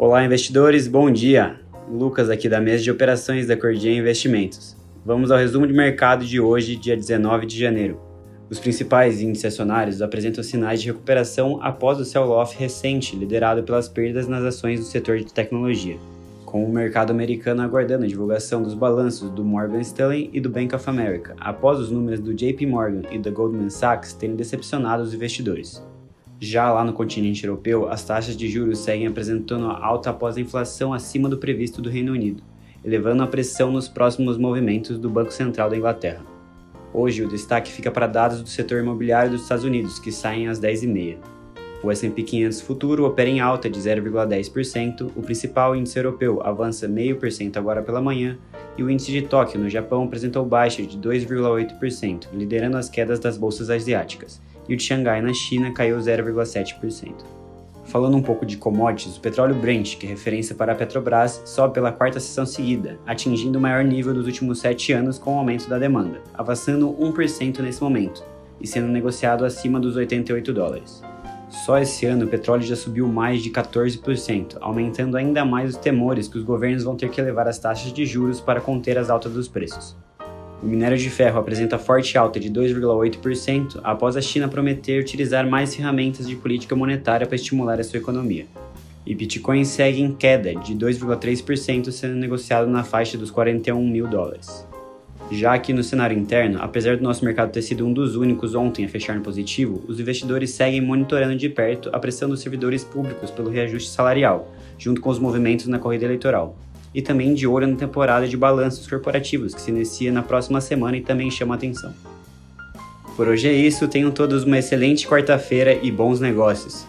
Olá, investidores, bom dia! Lucas aqui da mesa de operações da Cordia Investimentos. Vamos ao resumo de mercado de hoje, dia 19 de janeiro. Os principais índices acionários apresentam sinais de recuperação após o sell-off recente, liderado pelas perdas nas ações do setor de tecnologia, com o mercado americano aguardando a divulgação dos balanços do Morgan Stanley e do Bank of America, após os números do JP Morgan e da Goldman Sachs terem decepcionado os investidores. Já lá no continente europeu, as taxas de juros seguem apresentando alta após a inflação acima do previsto do Reino Unido, elevando a pressão nos próximos movimentos do Banco Central da Inglaterra. Hoje, o destaque fica para dados do setor imobiliário dos Estados Unidos, que saem às 10h30. O S&P 500 futuro opera em alta de 0,10%, o principal índice europeu avança 0,5% agora pela manhã, e o índice de Tóquio, no Japão, apresentou baixa de 2,8%, liderando as quedas das bolsas asiáticas, e o de Xangai, na China, caiu 0,7%. Falando um pouco de commodities, o petróleo Brent, que é referência para a Petrobras, sobe pela quarta sessão seguida, atingindo o maior nível dos últimos sete anos com o aumento da demanda, avançando 1% nesse momento, e sendo negociado acima dos 88 dólares. Só esse ano o petróleo já subiu mais de 14%, aumentando ainda mais os temores que os governos vão ter que elevar as taxas de juros para conter as altas dos preços. O minério de ferro apresenta forte alta de 2,8% após a China prometer utilizar mais ferramentas de política monetária para estimular a sua economia. E Bitcoin segue em queda de 2,3%, sendo negociado na faixa dos 41 mil dólares. Já aqui no cenário interno, apesar do nosso mercado ter sido um dos únicos ontem a fechar no positivo, os investidores seguem monitorando de perto a pressão dos servidores públicos pelo reajuste salarial, junto com os movimentos na corrida eleitoral e também de olho na temporada de balanços corporativos, que se inicia na próxima semana e também chama atenção. Por hoje é isso, tenham todos uma excelente quarta-feira e bons negócios.